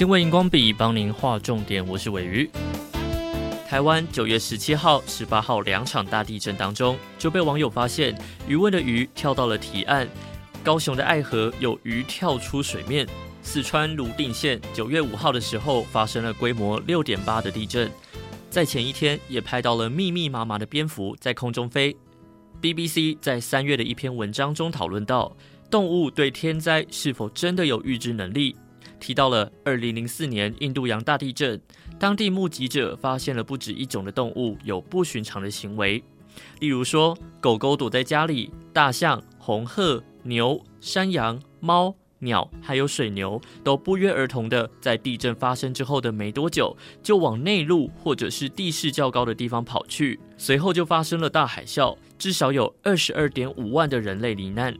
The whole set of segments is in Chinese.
新闻荧光笔帮您画重点，我是尾鱼。台湾九月十七号、十八号两场大地震当中，就被网友发现鱼塭的鱼跳到了堤岸。高雄的爱河有鱼跳出水面。四川泸定县九月五号的时候发生了规模六点八的地震，在前一天也拍到了密密麻麻的蝙蝠在空中飞。BBC 在三月的一篇文章中讨论到，动物对天灾是否真的有预知能力？提到了二零零四年印度洋大地震，当地目击者发现了不止一种的动物有不寻常的行为，例如说狗狗躲在家里，大象、红鹤、牛、山羊、猫。鸟还有水牛都不约而同的在地震发生之后的没多久，就往内陆或者是地势较高的地方跑去。随后就发生了大海啸，至少有二十二点五万的人类罹难。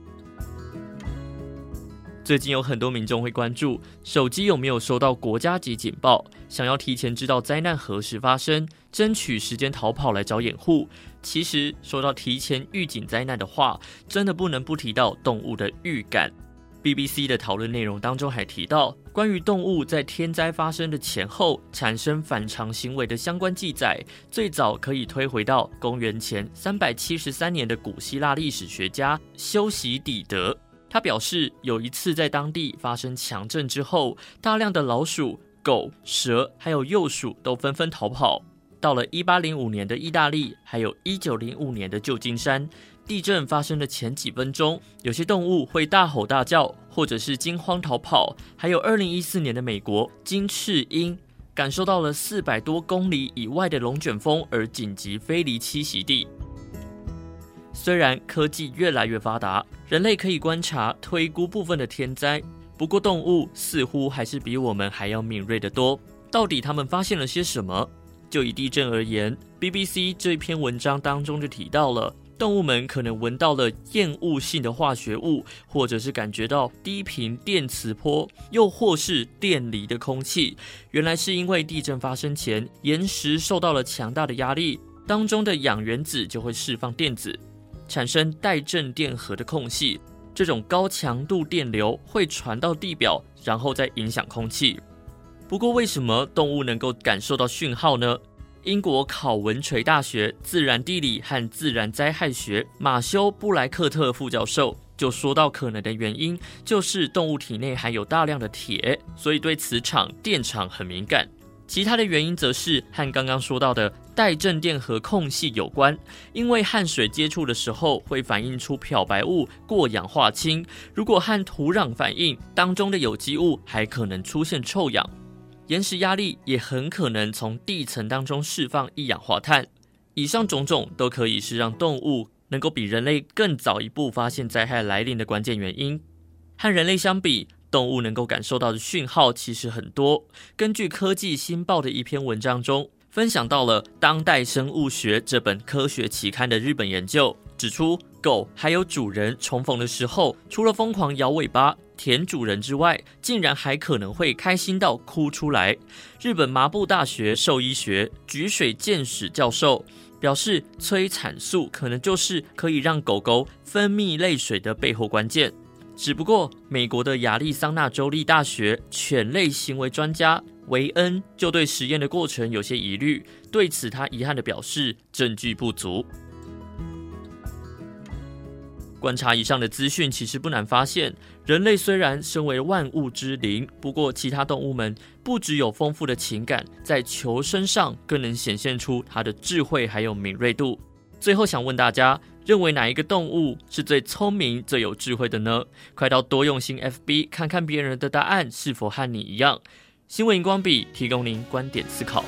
最近有很多民众会关注手机有没有收到国家级警报，想要提前知道灾难何时发生，争取时间逃跑来找掩护。其实说到提前预警灾难的话，真的不能不提到动物的预感。BBC 的讨论内容当中还提到，关于动物在天灾发生的前后产生反常行为的相关记载，最早可以推回到公元前三百七十三年的古希腊历史学家修昔底德。他表示，有一次在当地发生强震之后，大量的老鼠、狗、蛇还有幼鼠都纷纷逃跑。到了一八零五年的意大利，还有一九零五年的旧金山。地震发生的前几分钟，有些动物会大吼大叫，或者是惊慌逃跑。还有二零一四年的美国金翅鹰，感受到了四百多公里以外的龙卷风而紧急飞离栖息地。虽然科技越来越发达，人类可以观察、推估部分的天灾，不过动物似乎还是比我们还要敏锐得多。到底他们发现了些什么？就以地震而言，BBC 这篇文章当中就提到了。动物们可能闻到了厌恶性的化学物，或者是感觉到低频电磁波，又或是电离的空气。原来是因为地震发生前，岩石受到了强大的压力，当中的氧原子就会释放电子，产生带正电荷的空隙。这种高强度电流会传到地表，然后再影响空气。不过，为什么动物能够感受到讯号呢？英国考文垂大学自然地理和自然灾害学马修布莱克特副教授就说到，可能的原因就是动物体内含有大量的铁，所以对磁场、电场很敏感。其他的原因则是和刚刚说到的带正电荷空隙有关，因为和水接触的时候会反映出漂白物过氧化氢，如果和土壤反应，当中的有机物还可能出现臭氧。岩石压力也很可能从地层当中释放一氧化碳，以上种种都可以是让动物能够比人类更早一步发现灾害来临的关键原因。和人类相比，动物能够感受到的讯号其实很多。根据《科技新报》的一篇文章中，分享到了《当代生物学》这本科学期刊的日本研究，指出狗还有主人重逢的时候，除了疯狂摇尾巴，舔主人之外，竟然还可能会开心到哭出来。日本麻布大学兽医学菊水健史教授表示，催产素可能就是可以让狗狗分泌泪水的背后关键。只不过，美国的亚利桑那州立大学犬类行为专家维恩就对实验的过程有些疑虑，对此他遗憾地表示，证据不足。观察以上的资讯，其实不难发现，人类虽然身为万物之灵，不过其他动物们不只有丰富的情感，在求生上更能显现出它的智慧还有敏锐度。最后想问大家，认为哪一个动物是最聪明、最有智慧的呢？快到多用心 FB 看看别人的答案是否和你一样。新闻荧光笔提供您观点思考。